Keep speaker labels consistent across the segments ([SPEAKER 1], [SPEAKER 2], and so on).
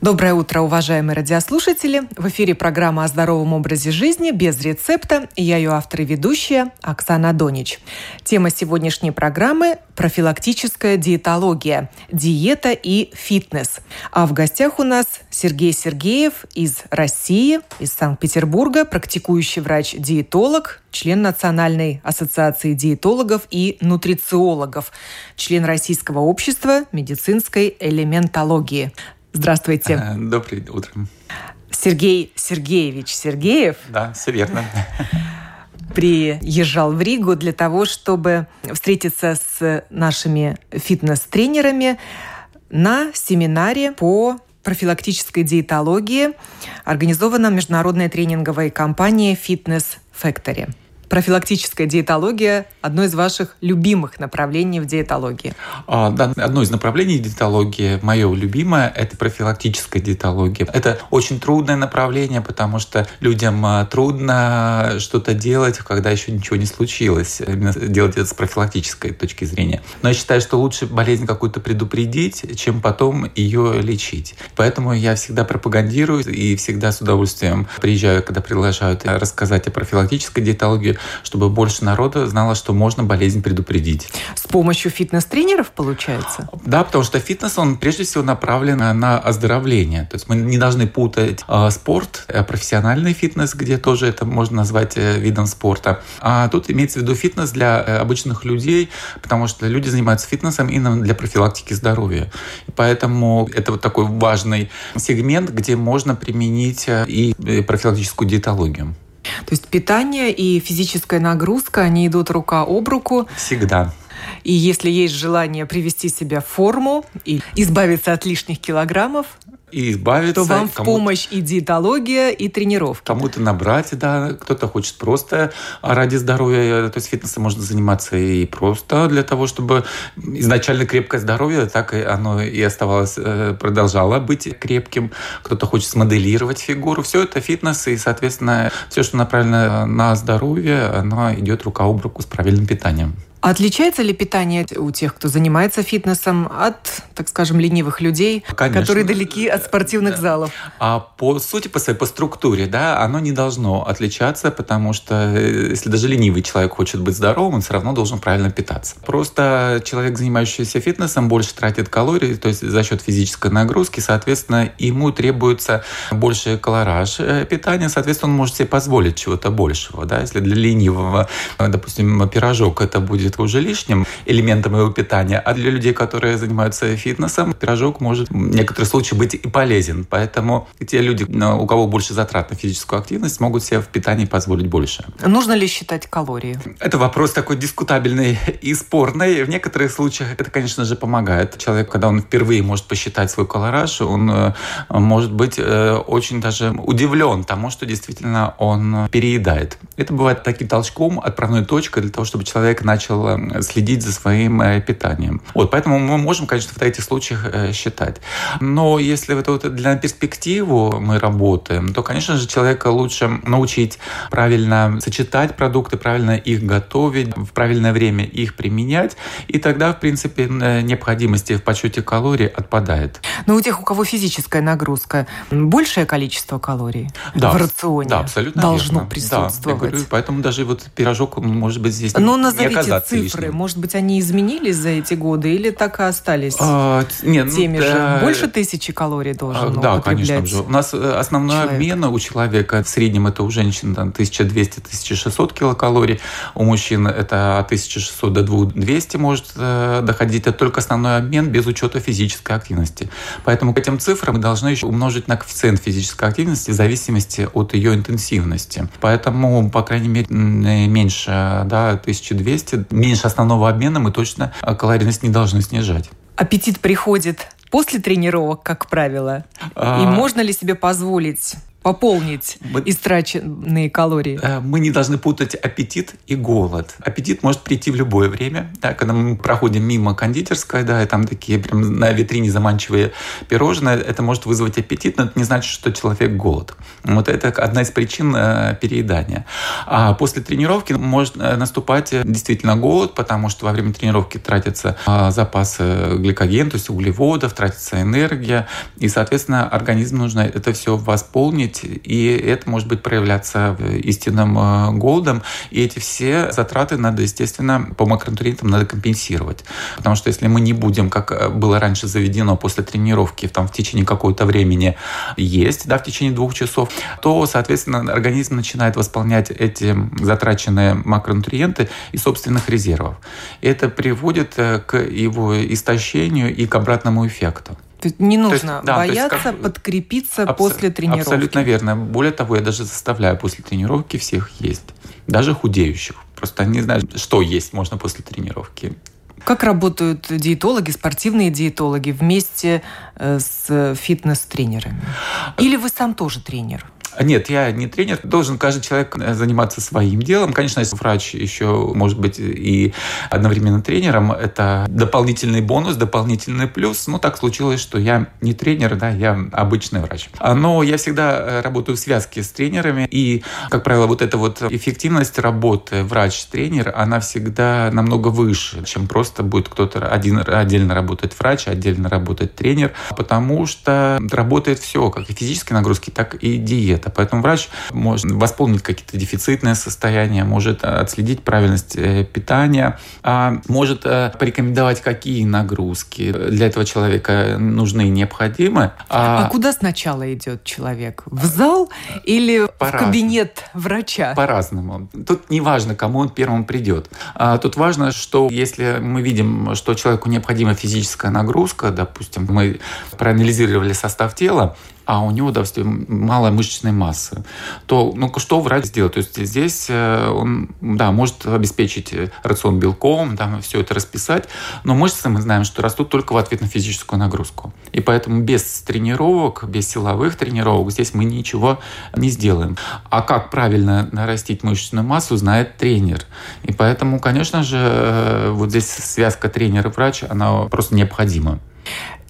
[SPEAKER 1] Доброе утро, уважаемые радиослушатели! В эфире программа о здоровом образе жизни без рецепта. Я ее автор и ведущая Оксана Донич. Тема сегодняшней программы – профилактическая диетология, диета и фитнес. А в гостях у нас Сергей Сергеев из России, из Санкт-Петербурга, практикующий врач-диетолог, член Национальной ассоциации диетологов и нутрициологов, член Российского общества медицинской элементологии. Здравствуйте.
[SPEAKER 2] Э, доброе утро.
[SPEAKER 1] Сергей Сергеевич Сергеев.
[SPEAKER 2] Да, все верно.
[SPEAKER 1] Приезжал в Ригу для того, чтобы встретиться с нашими фитнес-тренерами на семинаре по профилактической диетологии, организованном международной тренинговой компанией Fitness Factory профилактическая диетология – одно из ваших любимых направлений в диетологии.
[SPEAKER 2] А, да, одно из направлений диетологии, мое любимое, это профилактическая диетология. Это очень трудное направление, потому что людям а, трудно что-то делать, когда еще ничего не случилось. Именно делать это с профилактической точки зрения. Но я считаю, что лучше болезнь какую-то предупредить, чем потом ее лечить. Поэтому я всегда пропагандирую и всегда с удовольствием приезжаю, когда приглашают рассказать о профилактической диетологии, чтобы больше народа знало, что можно болезнь предупредить.
[SPEAKER 1] С помощью фитнес-тренеров получается?
[SPEAKER 2] Да, потому что фитнес, он прежде всего направлен на оздоровление. То есть мы не должны путать э, спорт, э, профессиональный фитнес, где тоже это можно назвать э, видом спорта. А тут имеется в виду фитнес для э, обычных людей, потому что люди занимаются фитнесом именно для профилактики здоровья. И поэтому это вот такой важный сегмент, где можно применить э, и э, профилактическую диетологию.
[SPEAKER 1] То есть питание и физическая нагрузка, они идут рука об руку.
[SPEAKER 2] Всегда.
[SPEAKER 1] И если есть желание привести себя в форму и избавиться от лишних килограммов,
[SPEAKER 2] и избавиться.
[SPEAKER 1] То вам в помощь и диетология, и тренировки.
[SPEAKER 2] Кому-то набрать, да, кто-то хочет просто ради здоровья, то есть фитнесом можно заниматься и просто для того, чтобы изначально крепкое здоровье, так и оно и оставалось, э, продолжало быть крепким. Кто-то хочет смоделировать фигуру. Все это фитнес, и, соответственно, все, что направлено на здоровье, оно идет рука об руку с правильным питанием.
[SPEAKER 1] Отличается ли питание у тех, кто занимается фитнесом, от, так скажем, ленивых людей,
[SPEAKER 2] Конечно.
[SPEAKER 1] которые далеки от спортивных
[SPEAKER 2] да.
[SPEAKER 1] залов?
[SPEAKER 2] А по сути, по своей, по структуре, да, оно не должно отличаться, потому что э, если даже ленивый человек хочет быть здоровым, он все равно должен правильно питаться. Просто человек, занимающийся фитнесом, больше тратит калорий, то есть за счет физической нагрузки, соответственно, ему требуется больше колораж э, питания, соответственно, он может себе позволить чего-то большего, да, если для ленивого, допустим, пирожок это будет будет уже лишним элементом его питания, а для людей, которые занимаются фитнесом, пирожок может в некоторых случаях быть и полезен. Поэтому те люди, у кого больше затрат на физическую активность, могут себе в питании позволить больше.
[SPEAKER 1] Нужно ли считать калории?
[SPEAKER 2] Это вопрос такой дискутабельный и спорный. В некоторых случаях это, конечно же, помогает. Человек, когда он впервые может посчитать свой колораж, он э, может быть э, очень даже удивлен тому, что действительно он переедает. Это бывает таким толчком, отправной точкой для того, чтобы человек начал начал следить за своим э, питанием. Вот, поэтому мы можем, конечно, в этих случаях э, считать. Но если это вот для перспективу мы работаем, то, конечно же, человека лучше научить правильно сочетать продукты, правильно их готовить, в правильное время их применять, и тогда, в принципе, необходимости в подсчете калорий отпадает.
[SPEAKER 1] Но у тех, у кого физическая нагрузка, большее количество калорий да, в рационе
[SPEAKER 2] да, абсолютно
[SPEAKER 1] должно
[SPEAKER 2] верно.
[SPEAKER 1] присутствовать. Да,
[SPEAKER 2] я говорю, поэтому даже вот пирожок может быть здесь
[SPEAKER 1] Но
[SPEAKER 2] не
[SPEAKER 1] назовите
[SPEAKER 2] оказаться
[SPEAKER 1] цифры,
[SPEAKER 2] лишним.
[SPEAKER 1] может быть, они изменились за эти годы или так и остались
[SPEAKER 2] а, нет,
[SPEAKER 1] теми
[SPEAKER 2] ну,
[SPEAKER 1] же?
[SPEAKER 2] Да,
[SPEAKER 1] Больше тысячи калорий должен
[SPEAKER 2] а, Да, конечно. Же. У нас э, основной
[SPEAKER 1] человек.
[SPEAKER 2] обмен у человека в среднем это у женщин 1200-1600 килокалорий, у мужчин это от 1600 до 2200 может э, доходить. Это только основной обмен без учета физической активности. Поэтому к этим цифрам мы должны еще умножить на коэффициент физической активности в зависимости от ее интенсивности. Поэтому, по крайней мере, меньше да, 1200 меньше основного обмена мы точно э, калорийность не должны снижать.
[SPEAKER 1] Аппетит приходит после тренировок, как правило? А... И можно ли себе позволить пополнить мы, истраченные калории.
[SPEAKER 2] Э, мы не должны путать аппетит и голод. Аппетит может прийти в любое время. Да, когда мы проходим мимо кондитерской, да, и там такие прям на витрине заманчивые пирожные, это может вызвать аппетит, но это не значит, что человек голод. Вот это одна из причин э, переедания. А после тренировки может э, наступать действительно голод, потому что во время тренировки тратятся запасы гликогена, то есть углеводов, тратится энергия, и, соответственно, организму нужно это все восполнить, быть, и это может быть проявляться истинным э, голодом, и эти все затраты надо, естественно, по макронутриентам надо компенсировать. Потому что если мы не будем, как э, было раньше заведено после тренировки, там, в течение какого-то времени есть, да, в течение двух часов, то, соответственно, организм начинает восполнять эти затраченные макронутриенты из собственных резервов. Это приводит э, к его истощению и к обратному эффекту.
[SPEAKER 1] То есть не нужно есть, да, бояться есть как... подкрепиться абс... после тренировки.
[SPEAKER 2] Абсолютно верно. Более того, я даже заставляю после тренировки всех есть. Даже худеющих. Просто они знают, что есть можно после тренировки.
[SPEAKER 1] Как работают диетологи, спортивные диетологи вместе э, с фитнес-тренерами? Или вы сам тоже тренер?
[SPEAKER 2] Нет, я не тренер. Должен каждый человек э, заниматься своим делом. Конечно, если врач еще может быть и одновременно тренером, это дополнительный бонус, дополнительный плюс. Ну, так случилось, что я не тренер, да, я обычный врач. А, но я всегда э, работаю в связке с тренерами. И, как правило, вот эта вот эффективность работы врач-тренер, она всегда намного выше, чем просто будет кто-то один отдельно работает врач, отдельно работает тренер, потому что работает все, как и физические нагрузки, так и диета диета. Поэтому врач может восполнить какие-то дефицитные состояния, может отследить правильность э, питания, а может э, порекомендовать, какие нагрузки для этого человека нужны и необходимы.
[SPEAKER 1] А, а куда сначала идет человек? В зал или в кабинет врача?
[SPEAKER 2] По-разному. Тут не важно, кому он первым придет. А тут важно, что если мы видим, что человеку необходима физическая нагрузка, допустим, мы проанализировали состав тела, а у него, допустим, малая мышечная масса, то ну, что врач сделает? То есть здесь э, он да, может обеспечить рацион белком, да, все это расписать, но мышцы мы знаем, что растут только в ответ на физическую нагрузку. И поэтому без тренировок, без силовых тренировок здесь мы ничего не сделаем. А как правильно нарастить мышечную массу, знает тренер. И поэтому, конечно же, э, вот здесь связка тренер и врач, она просто необходима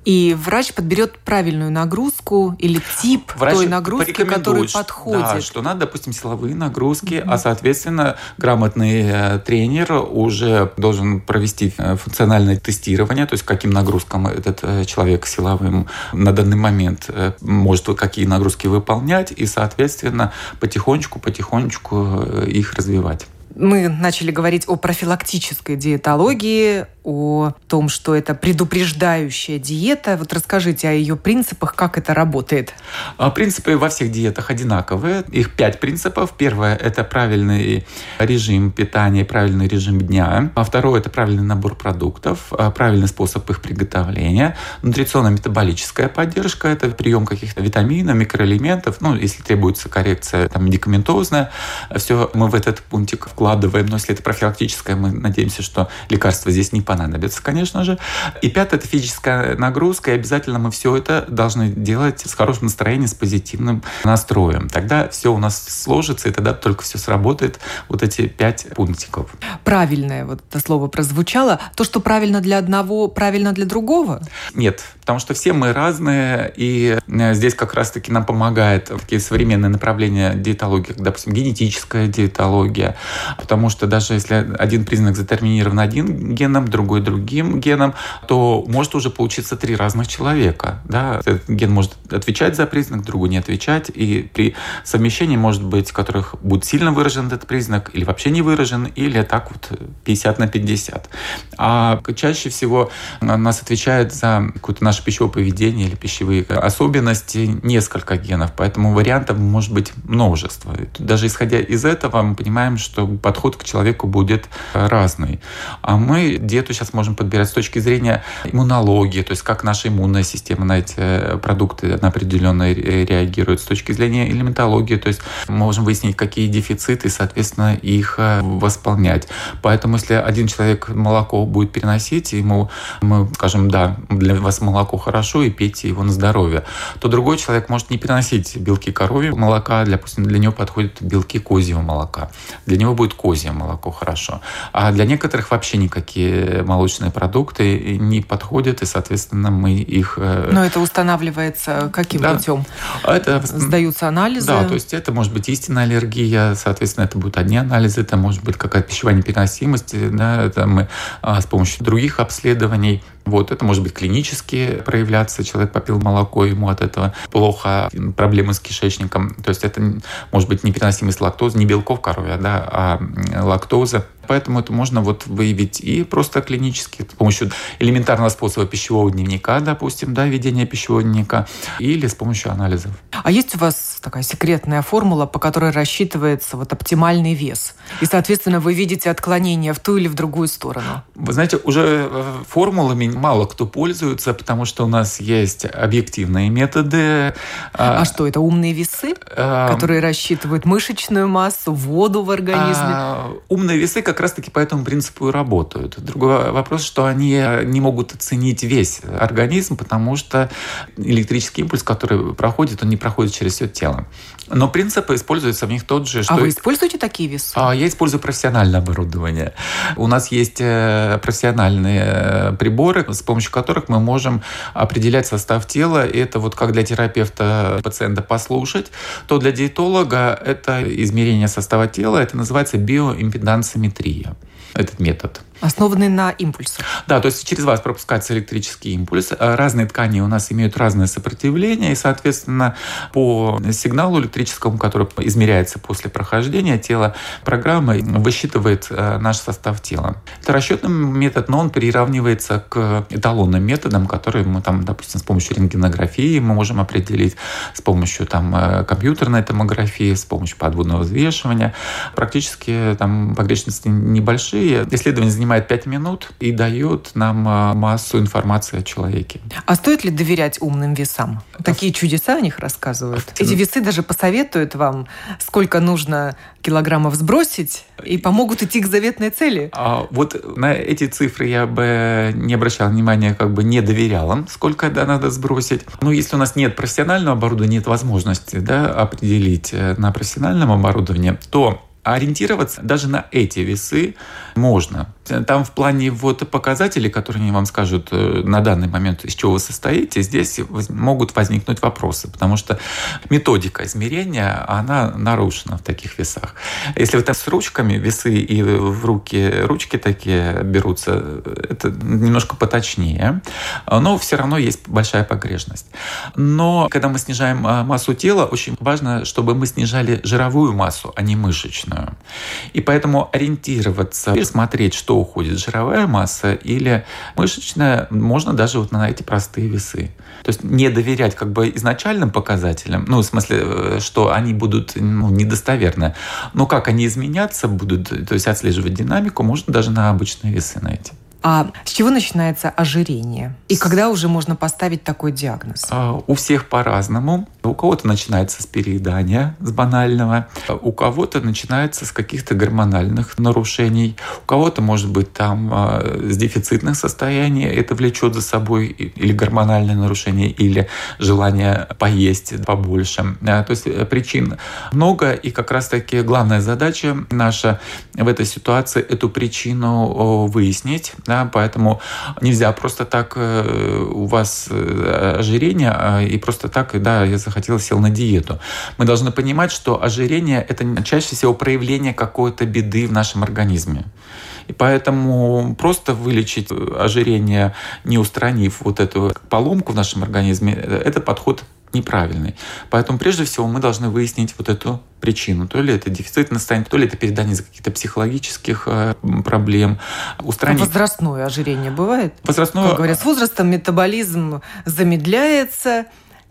[SPEAKER 1] и врач подберет правильную нагрузку или тип врач той нагрузки, который подходит.
[SPEAKER 2] Да, что надо, допустим, силовые нагрузки, mm-hmm. а, соответственно, грамотный э, тренер уже должен провести э, функциональное тестирование, то есть каким нагрузкам этот э, человек силовым на данный момент может какие нагрузки выполнять, и, соответственно, потихонечку-потихонечку их развивать
[SPEAKER 1] мы начали говорить о профилактической диетологии, о том, что это предупреждающая диета. Вот расскажите о ее принципах, как это работает.
[SPEAKER 2] А, принципы во всех диетах одинаковые. Их пять принципов. Первое – это правильный режим питания, правильный режим дня. А второе – это правильный набор продуктов, а, правильный способ их приготовления. Нутриционно-метаболическая поддержка – это прием каких-то витаминов, микроэлементов. Ну, если требуется коррекция там, медикаментозная, все мы в этот пунктик вкладываем. Но если это профилактическое, мы надеемся, что лекарства здесь не понадобится, конечно же. И пятое – это физическая нагрузка, и обязательно мы все это должны делать с хорошим настроением, с позитивным настроем. Тогда все у нас сложится, и тогда только все сработает, вот эти пять пунктиков.
[SPEAKER 1] Правильное вот это слово прозвучало. То, что правильно для одного, правильно для другого?
[SPEAKER 2] Нет, потому что все мы разные, и э, здесь как раз-таки нам помогает такие современные направления диетологии, как, допустим, генетическая диетология, потому что даже если один признак затерминирован одним геном, другой другим геном, то может уже получиться три разных человека. Да? Этот ген может отвечать за признак, другой не отвечать, и при совмещении может быть, которых будет сильно выражен этот признак, или вообще не выражен, или так вот 50 на 50. А чаще всего нас отвечает за какую-то наш наше пищевое поведение или пищевые особенности несколько генов, поэтому вариантов может быть множество. Даже исходя из этого, мы понимаем, что подход к человеку будет разный. А мы диету сейчас можем подбирать с точки зрения иммунологии, то есть как наша иммунная система на эти продукты на определенно реагирует, с точки зрения элементологии, то есть можем выяснить, какие дефициты, соответственно, их э, восполнять. Поэтому, если один человек молоко будет переносить, ему мы скажем, да, для вас молоко молоко хорошо и пейте его на здоровье, то другой человек может не переносить белки коровьего молока, допустим, для него подходят белки козьего молока. Для него будет козье молоко хорошо. А для некоторых вообще никакие молочные продукты не подходят, и, соответственно, мы их...
[SPEAKER 1] Э, Но это устанавливается каким да. путем? Это... Сдаются анализы?
[SPEAKER 2] Да, то есть это может быть истинная аллергия, соответственно, это будут одни анализы, это может быть какая-то пищевая непереносимость, да, это мы а, с помощью других обследований вот, это может быть клинически проявляться. Человек попил молоко, ему от этого плохо, проблемы с кишечником. То есть это может быть непереносимость лактозы, не белков коровья, да, а лактоза. Поэтому это можно вот выявить и просто клинически с помощью элементарного способа пищевого дневника, допустим, да, ведения пищевого дневника, или с помощью анализов.
[SPEAKER 1] А есть у вас такая секретная формула, по которой рассчитывается вот оптимальный вес? И, соответственно, вы видите отклонение в ту или в другую сторону?
[SPEAKER 2] Вы знаете, уже э, формулами мало кто пользуется, потому что у нас есть объективные методы.
[SPEAKER 1] А, а что это, умные весы, а, которые рассчитывают мышечную массу, воду в организме? А,
[SPEAKER 2] умные весы как раз-таки по этому принципу и работают. Другой вопрос, что они не могут оценить весь организм, потому что электрический импульс, который проходит, он не проходит через все тело. Но принципы используются в них тот же.
[SPEAKER 1] Что... А вы используете такие весы? А,
[SPEAKER 2] я использую профессиональное оборудование. У нас есть э, профессиональные э, приборы, с помощью которых мы можем определять состав тела. И это вот как для терапевта пациента послушать, то для диетолога это измерение состава тела, это называется биоимпедансометрия, этот метод
[SPEAKER 1] основанный на импульсах.
[SPEAKER 2] Да, то есть через вас пропускается электрический импульс. Э, разные ткани у нас имеют разное сопротивление, и, соответственно, по сигналу электрическому, который измеряется после прохождения тела, программа высчитывает э, наш состав тела. Это расчетный метод, но он приравнивается к эталонным методам, которые мы там, допустим, с помощью рентгенографии мы можем определить, с помощью там э, компьютерной томографии, с помощью подводного взвешивания. Практически там погрешности небольшие. Исследования занимаются занимает 5 минут и дает нам а, массу информации о человеке.
[SPEAKER 1] А стоит ли доверять умным весам? Такие чудеса о них рассказывают. Эти весы даже посоветуют вам, сколько нужно килограммов сбросить, и помогут идти к заветной цели.
[SPEAKER 2] А вот на эти цифры я бы не обращал внимания, как бы не доверял им, сколько да, надо сбросить. Но если у нас нет профессионального оборудования, нет возможности да, определить э, на профессиональном оборудовании, то ориентироваться даже на эти весы можно. Там в плане вот показателей, которые они вам скажут э, на данный момент, из чего вы состоите, здесь могут возникнуть вопросы, потому что методика измерения, она нарушена в таких весах. Если вы там с ручками весы и в руки ручки такие берутся, это немножко поточнее, но все равно есть большая погрешность. Но когда мы снижаем а, массу тела, очень важно, чтобы мы снижали жировую массу, а не мышечную. И поэтому ориентироваться и смотреть, что уходит, жировая масса или мышечная, можно даже вот на эти простые весы. То есть не доверять как бы изначальным показателям, ну, в смысле, э, что они будут ну, недостоверны. Но как они изменяться будут, то есть отслеживать динамику, можно даже на обычные весы найти.
[SPEAKER 1] А с чего начинается ожирение? И когда уже можно поставить такой диагноз?
[SPEAKER 2] А, у всех по-разному. У кого-то начинается с переедания, с банального. У кого-то начинается с каких-то гормональных нарушений. У кого-то, может быть, там а, с дефицитных состояний. Это влечет за собой или гормональное нарушение, или желание поесть побольше. А, то есть э, причин много. И как раз-таки главная задача наша в этой ситуации эту причину выяснить да, поэтому нельзя просто так э, у вас э, ожирение а, и просто так, да, я захотел, сел на диету. Мы должны понимать, что ожирение – это чаще всего проявление какой-то беды в нашем организме. И поэтому просто вылечить ожирение, не устранив вот эту поломку в нашем организме, э, это подход неправильный. Поэтому прежде всего мы должны выяснить вот эту причину. То ли это дефицитное состояние, то ли это передание из каких-то психологических э, проблем.
[SPEAKER 1] Устранить... Возрастное ожирение бывает?
[SPEAKER 2] Возрастное...
[SPEAKER 1] Как говорят, с возрастом метаболизм замедляется,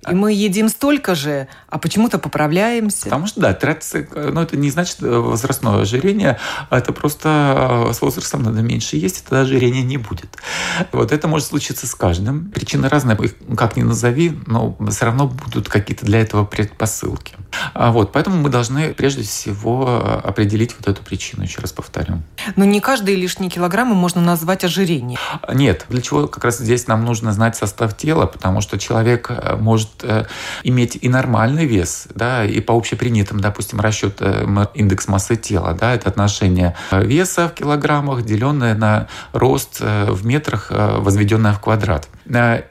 [SPEAKER 1] и мы едим столько же, а почему-то поправляемся.
[SPEAKER 2] Потому что, да, тратится, но это не значит э, возрастное ожирение, это просто э, с возрастом надо меньше есть, и тогда ожирения не будет. Вот это может случиться с каждым. Причины разные, как ни назови, но все равно будут какие-то для этого предпосылки. А вот, поэтому мы должны прежде всего определить вот эту причину, еще раз повторю.
[SPEAKER 1] Но не каждые лишние килограммы можно назвать ожирением.
[SPEAKER 2] Нет, для чего как раз здесь нам нужно знать состав тела, потому что человек э, может э, иметь и нормальный вес, да, и по общепринятым, допустим, расчет э, индекс массы тела, да, это отношение веса в килограммах, деленное на рост в метрах, возведенное в квадрат.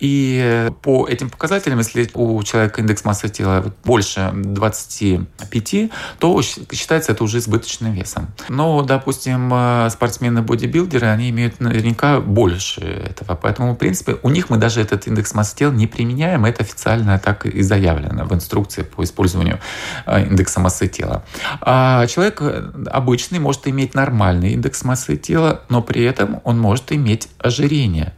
[SPEAKER 2] И по этим показателям, если у человека индекс массы тела больше 25, то считается это уже избыточным весом. Но, допустим, спортсмены-бодибилдеры, они имеют наверняка больше этого. Поэтому, в принципе, у них мы даже этот индекс массы тела не применяем. Это официально так и заявлено в инструкции по использованию индекса массы тела. А человек обычный может иметь нормальный индекс массы тела, но при этом он может иметь ожирение,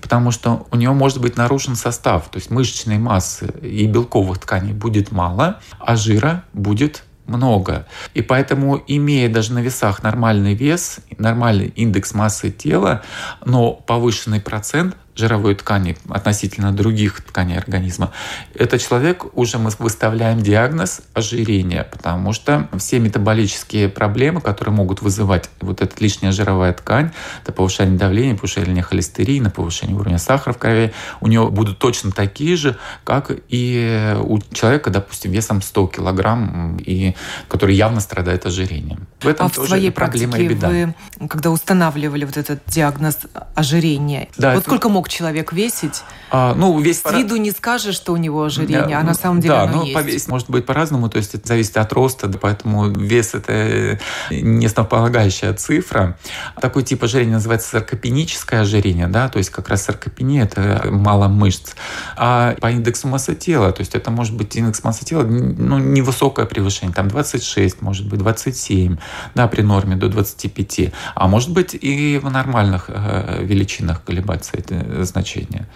[SPEAKER 2] потому что у него может быть нарушен состав, то есть мышечной массы и белковых тканей будет мало, жира будет много. И поэтому, имея даже на весах нормальный вес, нормальный индекс массы тела, но повышенный процент жировой ткани относительно других тканей организма, это человек, уже мы выставляем диагноз ожирения, потому что все метаболические проблемы, которые могут вызывать вот эта лишняя жировая ткань, это повышение давления, повышение холестерина, повышение уровня сахара в крови, у него будут точно такие же, как и у человека, допустим, весом 100 килограмм, и который явно страдает ожирением.
[SPEAKER 1] В этом а в своей проблема практике беда. вы, когда устанавливали вот этот диагноз ожирения, да, вот это... сколько мог человек весить? А, ну, весь С виду не скажешь, что у него ожирение, да, а на самом деле
[SPEAKER 2] да,
[SPEAKER 1] оно
[SPEAKER 2] ну, есть. Повесить может быть по-разному, то есть это зависит от роста, поэтому вес – это не основополагающая цифра. Такой тип ожирения называется саркопеническое ожирение, да, то есть как раз саркопения – это мало мышц. А по индексу массы тела, то есть это может быть индекс массы тела, ну, невысокое превышение, там 26, может быть 27, да, при норме до 25, а может быть и в нормальных э, величинах колебаться это значение.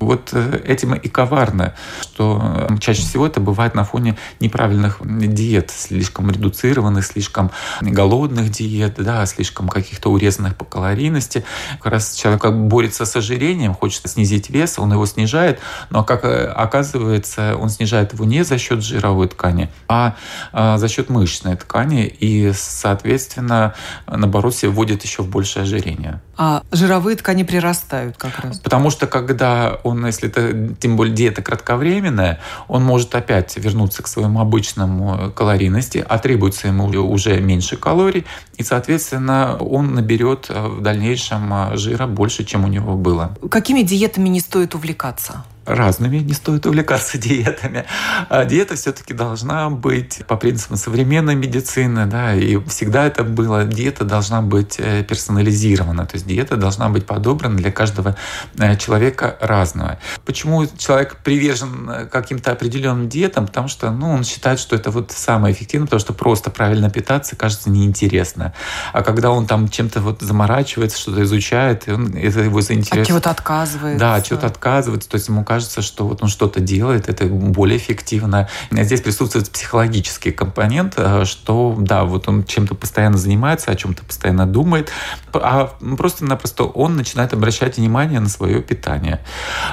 [SPEAKER 2] Вот э, этим и коварно, что чаще всего это бывает на фоне неправильных диет, слишком редуцированных, слишком голодных диет, да, слишком каких-то урезанных по калорийности. Как раз человек борется с ожирением, хочет снизить вес, он его снижает, но как э, оказывается, он снижает его не за счет жировой ткани, а, а за счет мышечной ткани и, соответственно, наоборот, себя вводит еще в большее ожирение.
[SPEAKER 1] А жировые ткани прирастают как раз?
[SPEAKER 2] Потому что когда он, если это тем более диета кратковременная, он может опять вернуться к своему обычному калорийности, а требуется ему уже меньше калорий, и, соответственно, он наберет э, в дальнейшем э, жира больше, чем у него было.
[SPEAKER 1] Какими диетами не стоит увлекаться?
[SPEAKER 2] Разными, не стоит увлекаться диетами. А диета все-таки должна быть по принципам современной медицины, да, и всегда это было, диета должна быть э, персонализирована, то есть диета должна быть подобрана для каждого э, человека разного. Почему человек привержен э, каким-то определенным диетам? Потому что, ну, он считает, что это вот самое эффективное, потому что просто правильно питаться кажется неинтересно. А когда он там чем-то вот заморачивается, что-то изучает, он, это его заинтересует. От
[SPEAKER 1] чего-то отказывается.
[SPEAKER 2] Да, от чего-то отказывается, то есть ему кажется, кажется, что вот он что-то делает, это более эффективно. Здесь присутствует психологический компонент, э, что да, вот он чем-то постоянно занимается, о чем-то постоянно думает, а просто-напросто он начинает обращать внимание на свое питание.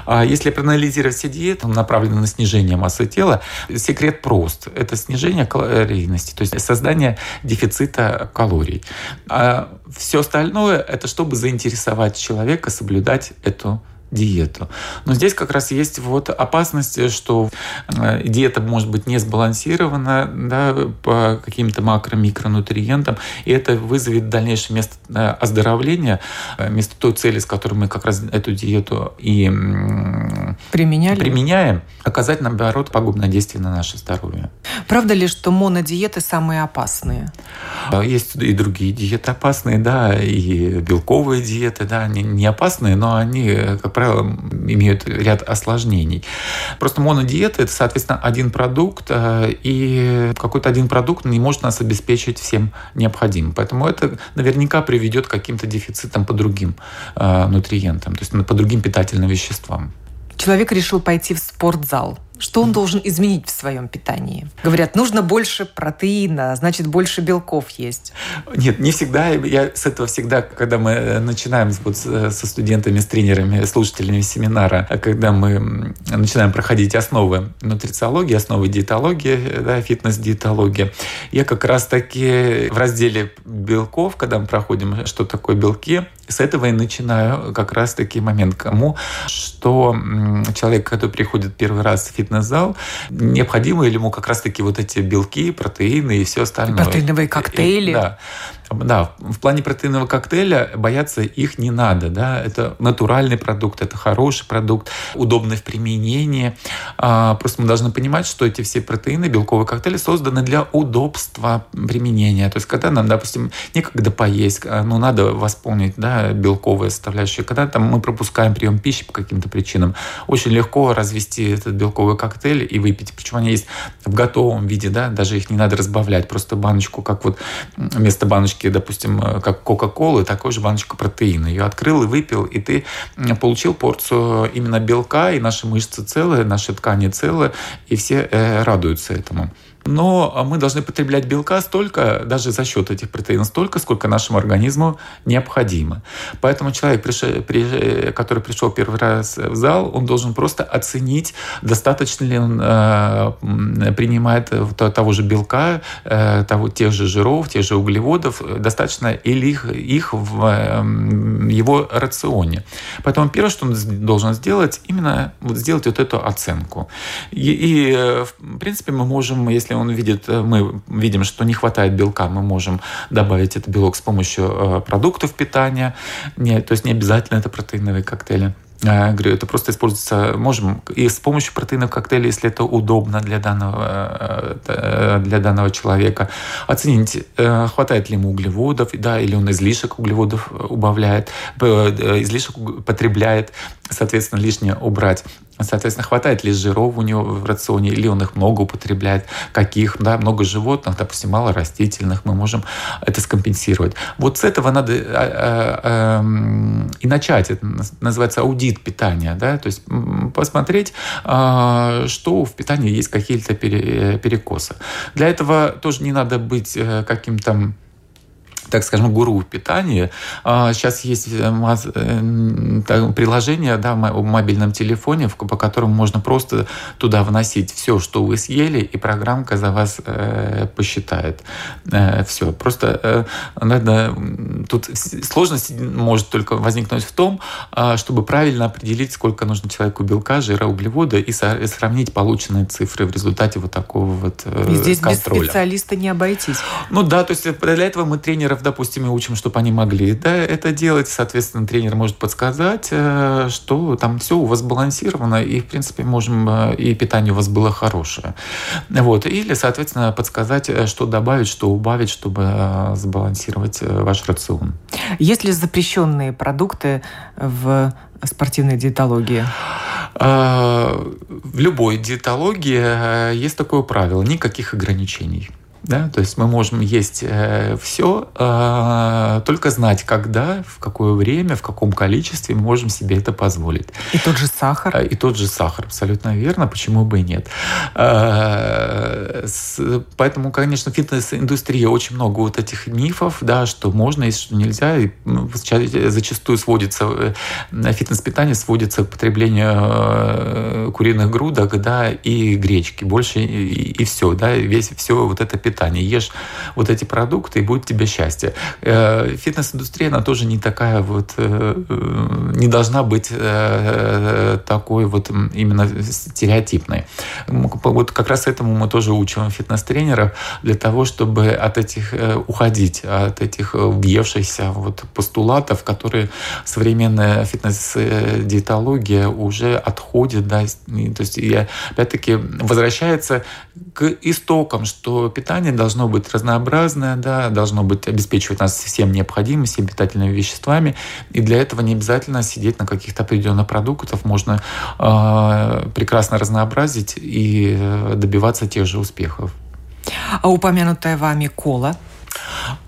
[SPEAKER 2] А если проанализировать все диеты, направленные на снижение массы тела, секрет прост. Это снижение калорийности, то есть создание дефицита калорий. А все остальное – это чтобы заинтересовать человека соблюдать эту диету. Но здесь как раз есть вот опасность, что э, диета может быть не сбалансирована да, по каким-то макро-микронутриентам, и это вызовет дальнейшее место э, оздоровления, э, вместо той цели, с которой мы как раз эту диету и
[SPEAKER 1] Применяли?
[SPEAKER 2] применяем, оказать, наоборот, пагубное действие на наше здоровье.
[SPEAKER 1] Правда ли, что монодиеты самые опасные?
[SPEAKER 2] Есть и другие диеты опасные, да, и белковые диеты, да, они не опасные, но они, как правило, имеют ряд осложнений. Просто монодиета – это, соответственно, один продукт, э, и какой-то один продукт не может нас обеспечить всем необходимым. Поэтому это наверняка приведет к каким-то дефицитам по другим э, нутриентам, то есть по другим питательным веществам.
[SPEAKER 1] Человек решил пойти в спортзал Что он должен изменить в своем питании? Говорят, нужно больше протеина, значит, больше белков есть.
[SPEAKER 2] Нет, не всегда. Я с этого всегда, когда мы э, начинаем вот со студентами, с тренерами, слушателями семинара, а когда мы начинаем проходить основы нутрициологии, основы диетологии, да, фитнес-диетологии, я как раз-таки в разделе белков, когда мы проходим, что такое белки, с этого и начинаю как раз-таки момент, кому что человек, который приходит первый раз в фитнес-зал, необходимо ли ему как раз-таки вот эти белки, протеины и все остальное.
[SPEAKER 1] Протеиновые коктейли.
[SPEAKER 2] Да. Да, в плане протеинового коктейля бояться их не надо. Да? Это натуральный продукт, это хороший продукт, удобный в применении. А, просто мы должны понимать, что эти все протеины, белковые коктейли созданы для удобства применения. То есть, когда нам, допустим, некогда поесть, а, ну, надо восполнить да, белковые составляющие, когда там, мы пропускаем прием пищи по каким-то причинам, очень легко развести этот белковый коктейль и выпить. Причем они есть в готовом виде, да, даже их не надо разбавлять, просто баночку, как вот вместо баночки баночки, допустим, э, как Кока-Колы, такой же баночку протеина. Ее открыл и выпил, и ты получил порцию именно белка, и наши мышцы целые, наши ткани целые, и все э, радуются этому но мы должны потреблять белка столько, даже за счет этих протеинов, столько, сколько нашему организму необходимо. Поэтому человек, который пришел первый раз в зал, он должен просто оценить, достаточно ли он э, принимает того же белка, э, того, тех же жиров, тех же углеводов, достаточно или их, их в эм, его рационе. Поэтому первое, что он должен сделать, именно сделать вот эту оценку. И, и э, в принципе мы можем, если он видит, э, мы видим, что не хватает белка, мы можем добавить этот белок с помощью э, продуктов питания. Не, то есть не обязательно это протеиновые коктейли. Я говорю, это просто используется, можем и с помощью протеинов коктейля, если это удобно для данного, э, для данного человека, оценить, хватает ли ему углеводов, да, или он излишек углеводов убавляет, излишек потребляет, соответственно, лишнее убрать. Соответственно, хватает ли жиров у него в рационе, или он их много употребляет, каких, да, много животных, допустим, мало растительных, мы можем это скомпенсировать. Вот с этого надо а, а, эм, и начать. Это называется аудит питания, да, то есть посмотреть, а, что в питании есть какие-то перекосы. Для этого тоже не надо быть э, каким-то так скажем, гуру питания. Сейчас есть э, э, приложение да, в мобильном телефоне, по которому можно просто туда вносить все, что вы съели, и программка за вас э, посчитает. Все. Просто надо... Тут сложность может только возникнуть в том, чтобы правильно определить, сколько нужно человеку белка, жира, углевода и сравнить полученные цифры в результате вот такого вот и
[SPEAKER 1] здесь контроля. без специалиста не обойтись.
[SPEAKER 2] Ну да, то есть для этого мы тренеров тренеров, допустим, и учим, чтобы они могли да, это делать. Соответственно, тренер может подсказать, э, что там все у вас балансировано, и, в принципе, можем э, и питание у вас было хорошее. Вот. Или, соответственно, подсказать, э, что добавить, что убавить, чтобы сбалансировать ваш рацион.
[SPEAKER 1] Есть ли запрещенные продукты в спортивной диетологии?
[SPEAKER 2] В любой диетологии есть такое правило – никаких ограничений. Да? То есть мы можем есть э, все, э, только знать, когда, в какое время, в каком количестве мы можем себе это позволить.
[SPEAKER 1] И тот же сахар.
[SPEAKER 2] Э, и тот же сахар, абсолютно верно. Почему бы и нет? Э, с, поэтому, конечно, фитнес-индустрия очень много вот этих мифов, да, что можно есть, что нельзя. И ну, зачастую сводится э, фитнес-питание сводится к потреблению э, куриных грудок, да, и гречки. Больше и, и все, да, весь все вот это питание питания. Ешь вот эти продукты, и будет тебе счастье. Э, фитнес-индустрия, она тоже не такая вот, э, э, не должна быть такой вот именно стереотипной. Вот как раз этому мы тоже учим фитнес-тренеров для того, чтобы от этих уходить, от этих въевшихся вот постулатов, которые современная фитнес-диетология уже отходит, да, то есть и опять-таки возвращается к истокам, что питание питание должно быть разнообразное, да, должно быть обеспечивать нас всем необходимым, всеми питательными веществами. И для этого не обязательно сидеть на каких-то определенных продуктах. Можно э, прекрасно разнообразить и э, добиваться тех же успехов.
[SPEAKER 1] А упомянутая вами кола?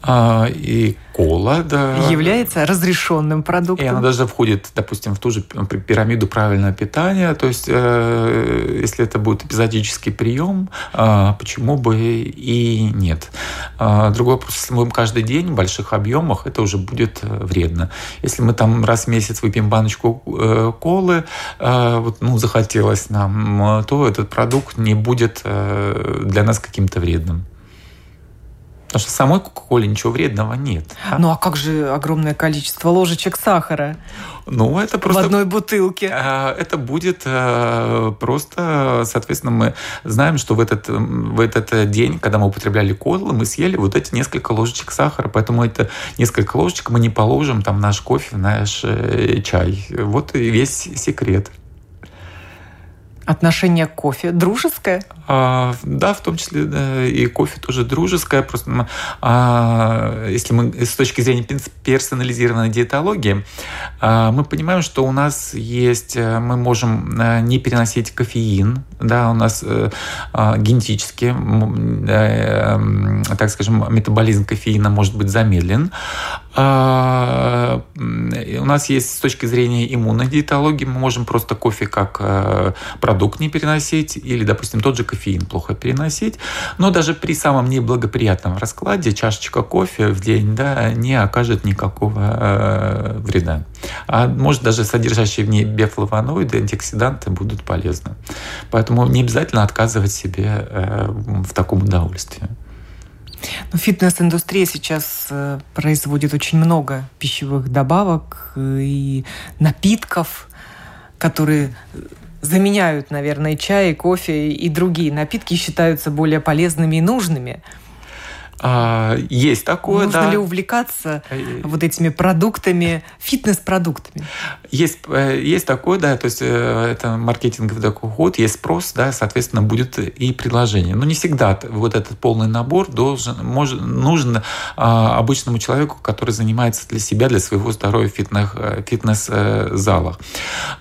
[SPEAKER 2] А, и кола, да.
[SPEAKER 1] является разрешенным продуктом.
[SPEAKER 2] И она даже входит, допустим, в ту же пирамиду правильного питания. То есть, э, если это будет эпизодический прием, э, почему бы и нет. Э, другой вопрос, если мы будем каждый день в больших объемах, это уже будет вредно. Если мы там раз в месяц выпьем баночку колы, вот, ну, захотелось нам, то этот продукт не будет для нас каким-то вредным. Потому что самой Кока-Коле ничего вредного нет.
[SPEAKER 1] А? Ну а как же огромное количество ложечек сахара?
[SPEAKER 2] Ну, это просто...
[SPEAKER 1] В одной бутылке.
[SPEAKER 2] А, это будет э, просто, соответственно, мы знаем, что в этот, в этот день, когда мы употребляли колы, мы съели вот эти несколько ложечек сахара, поэтому это несколько ложечек мы не положим там наш кофе, наш э, чай. Вот и весь секрет.
[SPEAKER 1] Отношение к кофе дружеское?
[SPEAKER 2] А, да, в том числе да, и кофе тоже дружеское. Просто а, если мы с точки зрения персонализированной диетологии, а, мы понимаем, что у нас есть, э, мы можем э, не переносить кофеин, да, у нас а, генетически, а, так скажем, метаболизм кофеина может быть замедлен. А, у нас есть с точки зрения иммунной диетологии, мы можем просто кофе как продукт не переносить, или, допустим, тот же кофеин плохо переносить, но даже при самом неблагоприятном раскладе чашечка кофе в день да, не окажет никакого э, вреда. А может даже содержащие в ней биофлавоноиды, антиоксиданты будут полезны. Поэтому не обязательно отказывать себе э, в таком удовольствии.
[SPEAKER 1] Ну, фитнес-индустрия сейчас э, производит очень много пищевых добавок и напитков, которые заменяют, наверное, чай, кофе и другие напитки считаются более полезными и нужными.
[SPEAKER 2] А, есть такое,
[SPEAKER 1] Нужно
[SPEAKER 2] да.
[SPEAKER 1] ли увлекаться э, вот этими продуктами, фитнес-продуктами?
[SPEAKER 2] Есть, э, есть такое, да, то есть э, это маркетинговый такой ход, есть спрос, да, соответственно, будет и предложение. Но не всегда вот этот полный набор должен, может, нужен а, обычному человеку, который занимается для себя, для своего здоровья в фитнес, фитнес-залах.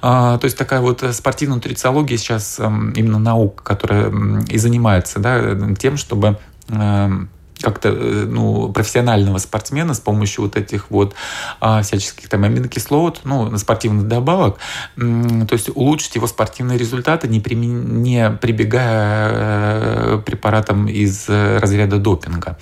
[SPEAKER 2] А, то есть такая вот спортивная нутрициология сейчас эм, именно наука, которая и занимается да, тем, чтобы эм, как-то э, ну, профессионального спортсмена с помощью вот этих вот а, всяческих там аминокислот, ну, спортивных добавок, то есть улучшить его спортивные результаты, не, примен... не прибегая э, препаратам из разряда допинга.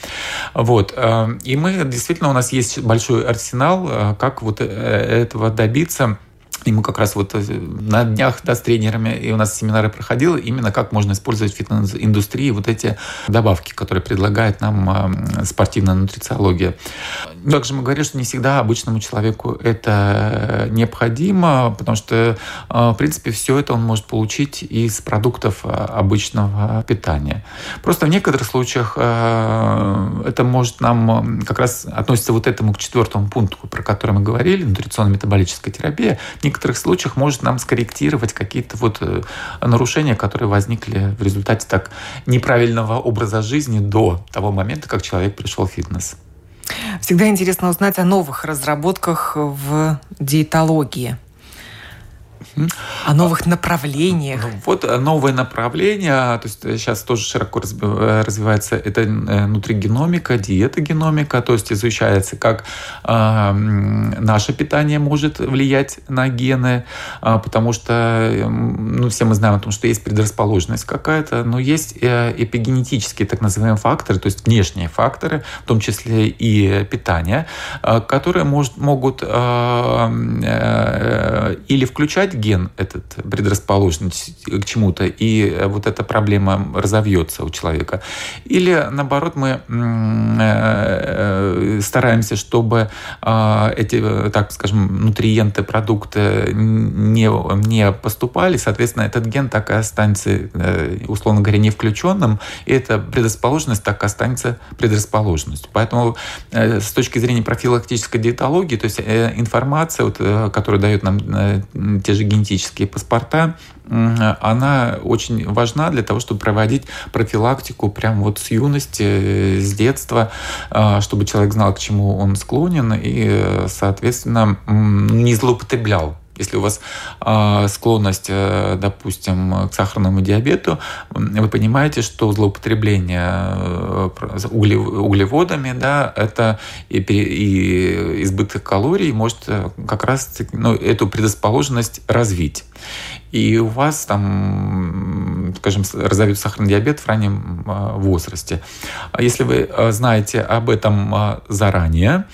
[SPEAKER 2] Вот. Э, и мы, действительно, у нас есть большой арсенал, как вот этого добиться и мы как раз вот э, на днях да, с тренерами, и у нас семинары проходил, именно как можно использовать фитнес-индустрии вот эти добавки, которые предлагает нам спортивная нутрициология. Также мы говорим, что не всегда обычному человеку это необходимо, потому что, э, в принципе, все это он может получить из продуктов э, обычного питания. Просто в некоторых случаях это может нам как раз относится вот этому к четвертому пункту, про который мы говорили, нутриционно-метаболическая терапия. Некоторых случаях может нам скорректировать какие-то вот э, нарушения, которые возникли в результате так неправильного образа жизни до того момента, как человек пришел в фитнес.
[SPEAKER 1] Всегда интересно узнать о новых разработках в диетологии о новых направлениях. Ну,
[SPEAKER 2] вот э, новые направления, то есть сейчас э, тоже широко э, развивается, это нутригеномика, диетогеномика, то есть изучается, как э, наше питание может влиять на гены, э, потому что, ну, все мы знаем о том, что есть предрасположенность какая-то, но есть эпигенетические так называемые факторы, то есть внешние факторы, в том числе и питание, э, которые может, могут э, э, или включать ген этот предрасположен к чему-то, и вот эта проблема разовьется у человека. Или, наоборот, мы э, стараемся, чтобы а, эти, так скажем, нутриенты, продукты не, не поступали, соответственно, этот ген так и останется, э, условно говоря, не включенным, и эта предрасположенность так и останется предрасположенностью. Поэтому э, с точки зрения профилактической диетологии, то есть информация, вот, которую дают нам те генетические паспорта, она очень важна для того, чтобы проводить профилактику прямо вот с юности, с детства, а, чтобы человек знал, к чему он склонен и, соответственно, не злоупотреблял Если у вас э, склонность, э, допустим, к сахарному диабету, вы понимаете, что злоупотребление э, углеводами, да, это и, избыток калорий может э, как раз ну, эту предрасположенность развить. И у вас там, скажем, разовьется сахарный диабет в раннем э, возрасте. А если вы знаете об этом заранее,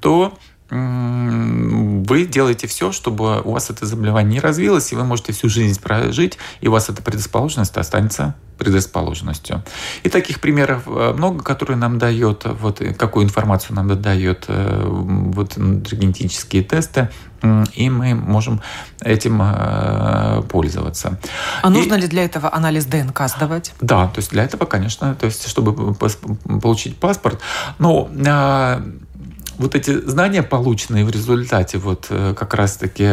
[SPEAKER 2] то вы делаете все, чтобы у вас это заболевание не развилось, и вы можете всю жизнь прожить, и у вас эта предрасположенность останется предрасположенностью. И таких примеров э, много, которые нам дает, вот какую информацию нам дает э, вот генетические тесты, и мы можем этим э, пользоваться.
[SPEAKER 1] А и, нужно ли для этого анализ ДНК сдавать?
[SPEAKER 2] Да, то есть для этого, конечно, то есть чтобы получить паспорт, но вот эти знания, полученные в результате вот э, как раз-таки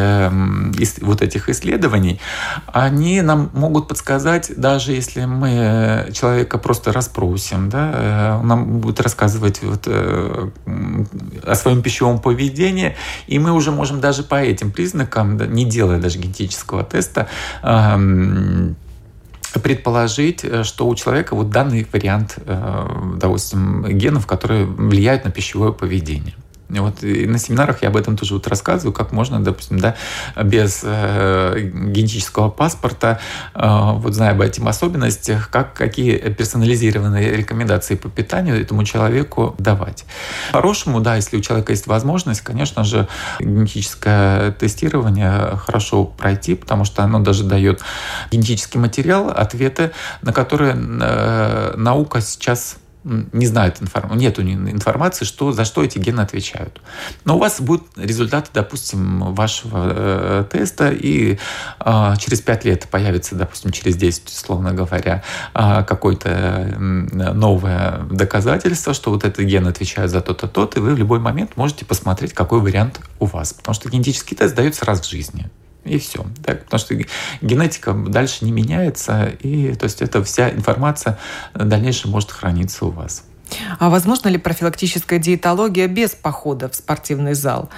[SPEAKER 2] вот этих исследований, они нам могут подсказать, даже если мы человека просто расспросим, да, э, он нам будет рассказывать вот э, о своем пищевом поведении, и мы уже можем даже по этим признакам, не делая даже генетического теста, предположить, э, что у человека вот данный вариант, э, допустим, генов, которые влияют на пищевое поведение. Вот и на семинарах я об этом тоже вот рассказываю, как можно, допустим, да, без э, генетического паспорта, э, вот зная об этих особенностях, как, какие персонализированные рекомендации по питанию этому человеку давать. По-хорошему, да, если у человека есть возможность, конечно же, генетическое тестирование хорошо пройти, потому что оно даже дает генетический материал, ответы, на которые э, наука сейчас не знают информации, нет информации, что, за что эти гены отвечают. Но у вас будут результаты, допустим, вашего э, теста, и э, через 5 лет появится, допустим, через 10, условно говоря, э, какое-то новое доказательство, что вот этот ген отвечает за то-то, то-то, и вы в любой момент можете посмотреть, какой вариант у вас. Потому что генетический тест дается раз в жизни и все. Так, потому что генетика дальше не меняется, и то есть эта вся информация в дальнейшем может храниться у вас.
[SPEAKER 1] А возможно ли профилактическая диетология без похода в спортивный зал,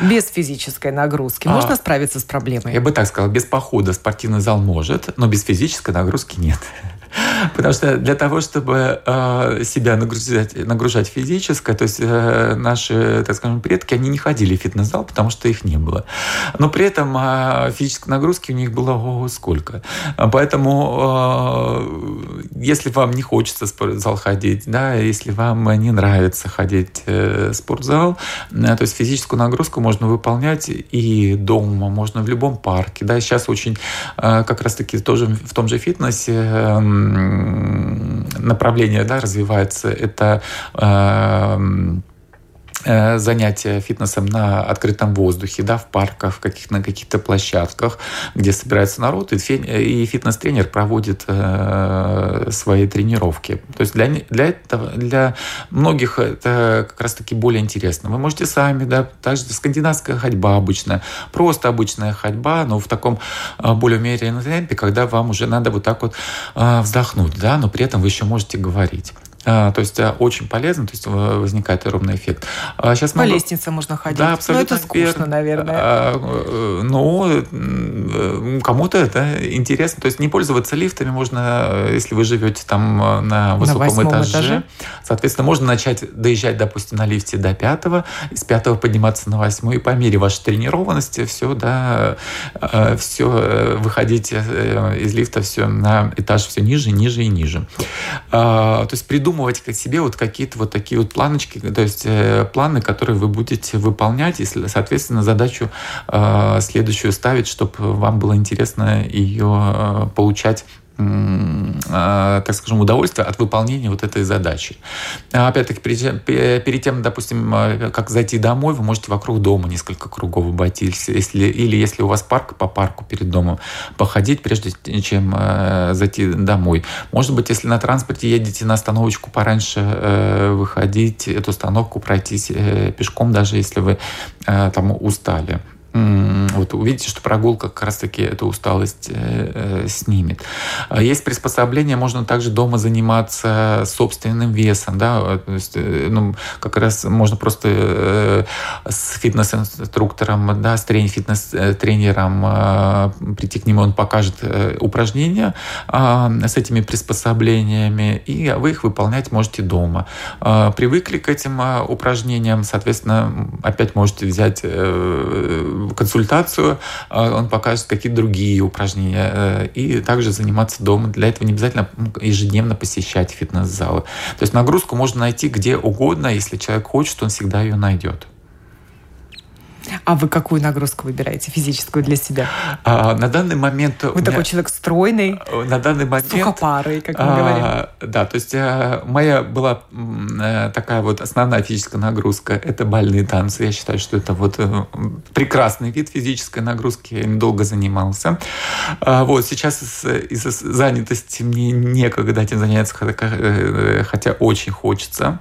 [SPEAKER 1] без физической нагрузки? А, Можно а, справиться с проблемой?
[SPEAKER 2] Я бы так сказал, без похода в спортивный зал может, но без физической нагрузки нет. Потому что для того, чтобы э, себя нагружать, нагружать физически, то есть э, наши, так скажем, предки, они не ходили в фитнес-зал, потому что их не было. Но при этом э, физической нагрузки у них было сколько. Поэтому, если вам не хочется в спортзал ходить, да, если вам не нравится ходить в спортзал, то есть физическую нагрузку можно выполнять и дома, можно в любом парке. Да, сейчас очень как раз-таки тоже в том же фитнесе направление да, развивается, это эм, занятия фитнесом на открытом воздухе, да, в парках, каких, на каких-то площадках, где собирается народ, и, и фитнес-тренер проводит э, свои тренировки. То есть для, для этого, для многих это как раз-таки более интересно. Вы можете сами, да, также скандинавская ходьба обычная, просто обычная ходьба, но в таком э, более умеренном темпе, когда вам уже надо вот так вот э, вздохнуть, да, но при этом вы еще можете говорить. А, то есть а, очень полезно, то есть возникает ровный эффект.
[SPEAKER 1] А сейчас По много... лестнице можно ходить. Да, абсолютно. Но это скучно, верно. наверное.
[SPEAKER 2] А, ну, кому-то это интересно. То есть не пользоваться лифтами можно, если вы живете там на высоком на этаже. этаже. Соответственно, можно начать доезжать, допустим, на лифте до пятого, с пятого подниматься на восьмой, и по мере вашей тренированности все, да, все э, выходите э, из лифта все на этаж все ниже, ниже и ниже. То есть придумать придумывать к себе вот какие-то вот такие вот планочки, то есть э, планы, которые вы будете выполнять, и, соответственно, задачу э, следующую ставить, чтобы вам было интересно ее э, получать так скажем, удовольствие от выполнения вот этой задачи. А опять-таки, перед тем, допустим, а, как зайти домой, вы можете вокруг дома несколько кругов обойти, если, или если у вас парк, по парку перед домом походить, прежде чем зайти домой. Может быть, если на транспорте едете на остановочку пораньше, э, выходить, эту остановку пройтись э, пешком, даже если вы там устали. Вот увидите, что прогулка как раз-таки эту усталость э, э, снимет. А есть приспособления, можно также дома заниматься собственным весом, да, то есть, э, ну, как раз можно просто э, с фитнес-инструктором, да, с фитнес-тренером э, прийти к нему, он покажет э, упражнения э, с этими приспособлениями, и вы их выполнять можете дома. Э, привыкли к этим э, упражнениям, соответственно, опять можете взять э, консультацию, а, он покажет какие-то другие упражнения э, и также заниматься дома. Для этого не обязательно ежедневно посещать фитнес-залы. То есть нагрузку можно найти где угодно, если человек хочет, он всегда ее найдет.
[SPEAKER 1] А вы какую нагрузку выбираете физическую для себя?
[SPEAKER 2] А, на данный момент...
[SPEAKER 1] Вы меня... такой человек стройный,
[SPEAKER 2] э, на данный момент,
[SPEAKER 1] сухопарый, как мы а, говорим.
[SPEAKER 2] Да, то есть а, моя была а, такая вот основная физическая нагрузка – это бальные танцы. Я считаю, что это вот прекрасный вид физической нагрузки. Я долго занимался. А, вот сейчас из-за занятости мне некогда этим заняться, хотя очень хочется.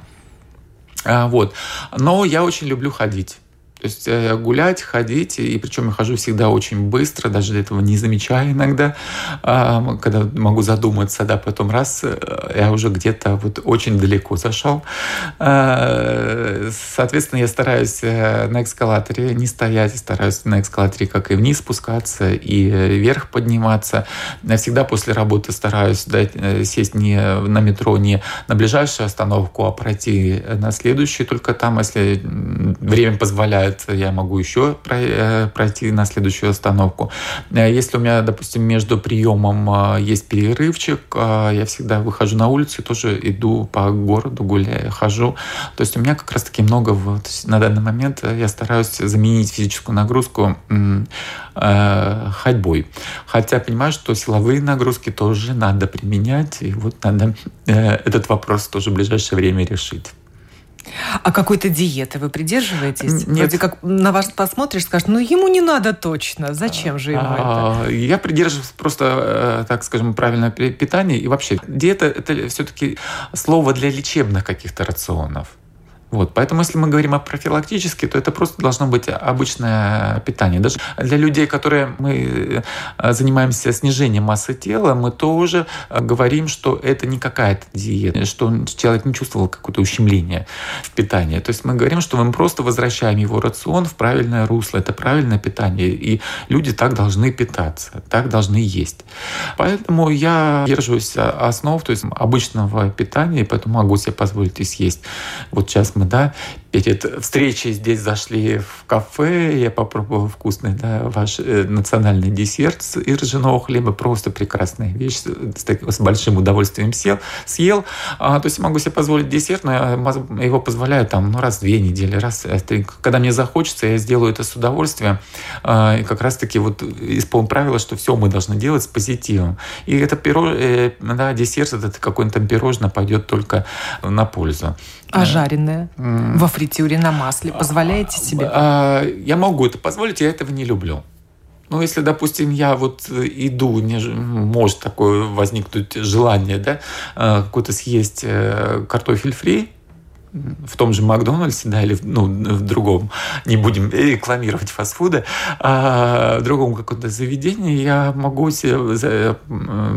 [SPEAKER 2] А, вот. Но я очень люблю ходить. То есть э, гулять, ходить, и причем я хожу всегда очень быстро, даже этого не замечая иногда, когда могу задуматься, да, потом раз, э, я уже где-то вот очень далеко зашел. А, соответственно, я стараюсь э, на эскалаторе не стоять, стараюсь на эскалаторе как и вниз спускаться, и вверх подниматься. Я всегда после работы стараюсь дать, сесть не на метро, не на ближайшую остановку, а пройти на следующую, только там, если время позволяет, бывает, я могу еще э, пройти на следующую остановку. Э, если у меня, допустим, между приемом э, есть перерывчик, я всегда выхожу на улицу и тоже иду по городу, гуляю, хожу. То есть у меня как раз-таки много, вот, на данный момент я стараюсь заменить физическую нагрузку ходьбой. Хотя понимаю, что силовые нагрузки тоже надо применять, и вот надо этот вопрос тоже в ближайшее время решить.
[SPEAKER 1] А какой-то диеты вы придерживаетесь?
[SPEAKER 2] Нет.
[SPEAKER 1] Вроде как на вас посмотришь, скажешь, ну ему не надо точно, зачем же ему это?
[SPEAKER 2] А, я придерживаюсь просто, э, так скажем, правильное питание. И вообще, диета – это все-таки слово для лечебных каких-то рационов. Вот, поэтому, если мы говорим о профилактически, то это просто должно быть обычное питание. Даже для людей, которые мы э, занимаемся снижением массы тела, мы тоже э, говорим, что это не какая-то диета, что человек не чувствовал какое-то ущемление в питании. То есть мы говорим, что мы просто возвращаем его рацион в правильное русло. Это правильное питание, и люди так должны питаться, так должны есть. Поэтому я держусь основ, то есть обычного питания, и поэтому могу себе позволить и съесть. Вот сейчас мы, да, перед встречей здесь зашли в кафе, я попробовал вкусный, да, ваш э, национальный десерт из ржаного хлеба, просто прекрасная вещь, с, с большим удовольствием сел, съел. А, то есть могу себе позволить десерт, но я его позволяю там, ну, раз в две недели, раз в три. Когда мне захочется, я сделаю это с удовольствием. А, и как раз-таки вот исполнил правило, что все мы должны делать с позитивом. И это пирож, э, да, десерт, это какое-то пирожное пойдет только на пользу.
[SPEAKER 1] А жареное? Mm. Во фритюре на масле позволяете себе?
[SPEAKER 2] А, я могу это позволить, я этого не люблю. Ну, если, допустим, я вот иду, не, может такое возникнуть желание, да, а, какой-то съесть э, картофель фри, в том же Макдональдсе, да, или ну, в другом, не будем рекламировать фастфуды, а в другом каком-то заведении я могу себе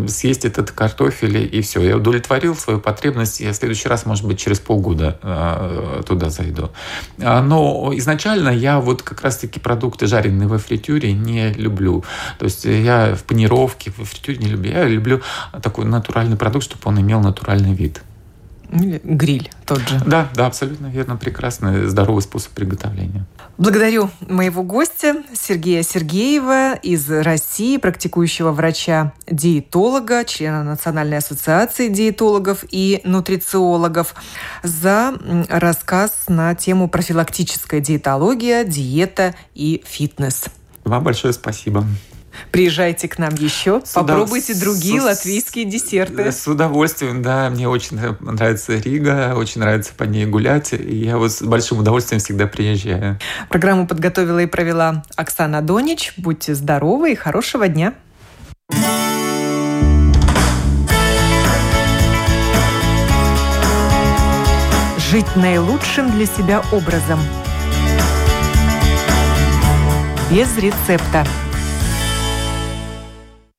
[SPEAKER 2] съесть этот картофель, и все. Я удовлетворил свою потребность, я в следующий раз, может быть, через полгода а, туда зайду. А, но изначально я вот как раз-таки продукты, жареные во фритюре, не люблю. То есть я в панировке, во фритюре не люблю. Я люблю такой натуральный продукт, чтобы он имел натуральный вид.
[SPEAKER 1] Гриль тот же.
[SPEAKER 2] Да, да, абсолютно верно. Прекрасный, здоровый способ приготовления.
[SPEAKER 1] Благодарю моего гостя Сергея Сергеева из России, практикующего врача-диетолога, члена Национальной ассоциации диетологов и нутрициологов, за рассказ на тему профилактическая диетология, диета и фитнес.
[SPEAKER 2] Вам большое спасибо.
[SPEAKER 1] Приезжайте к нам еще, с попробуйте удов... другие с... латвийские десерты.
[SPEAKER 2] С удовольствием, да. Мне очень нравится Рига, очень нравится по ней гулять. И я вот с большим удовольствием всегда приезжаю.
[SPEAKER 1] Программу подготовила и провела Оксана Донич. Будьте здоровы и хорошего дня. Жить наилучшим для себя образом – без рецепта.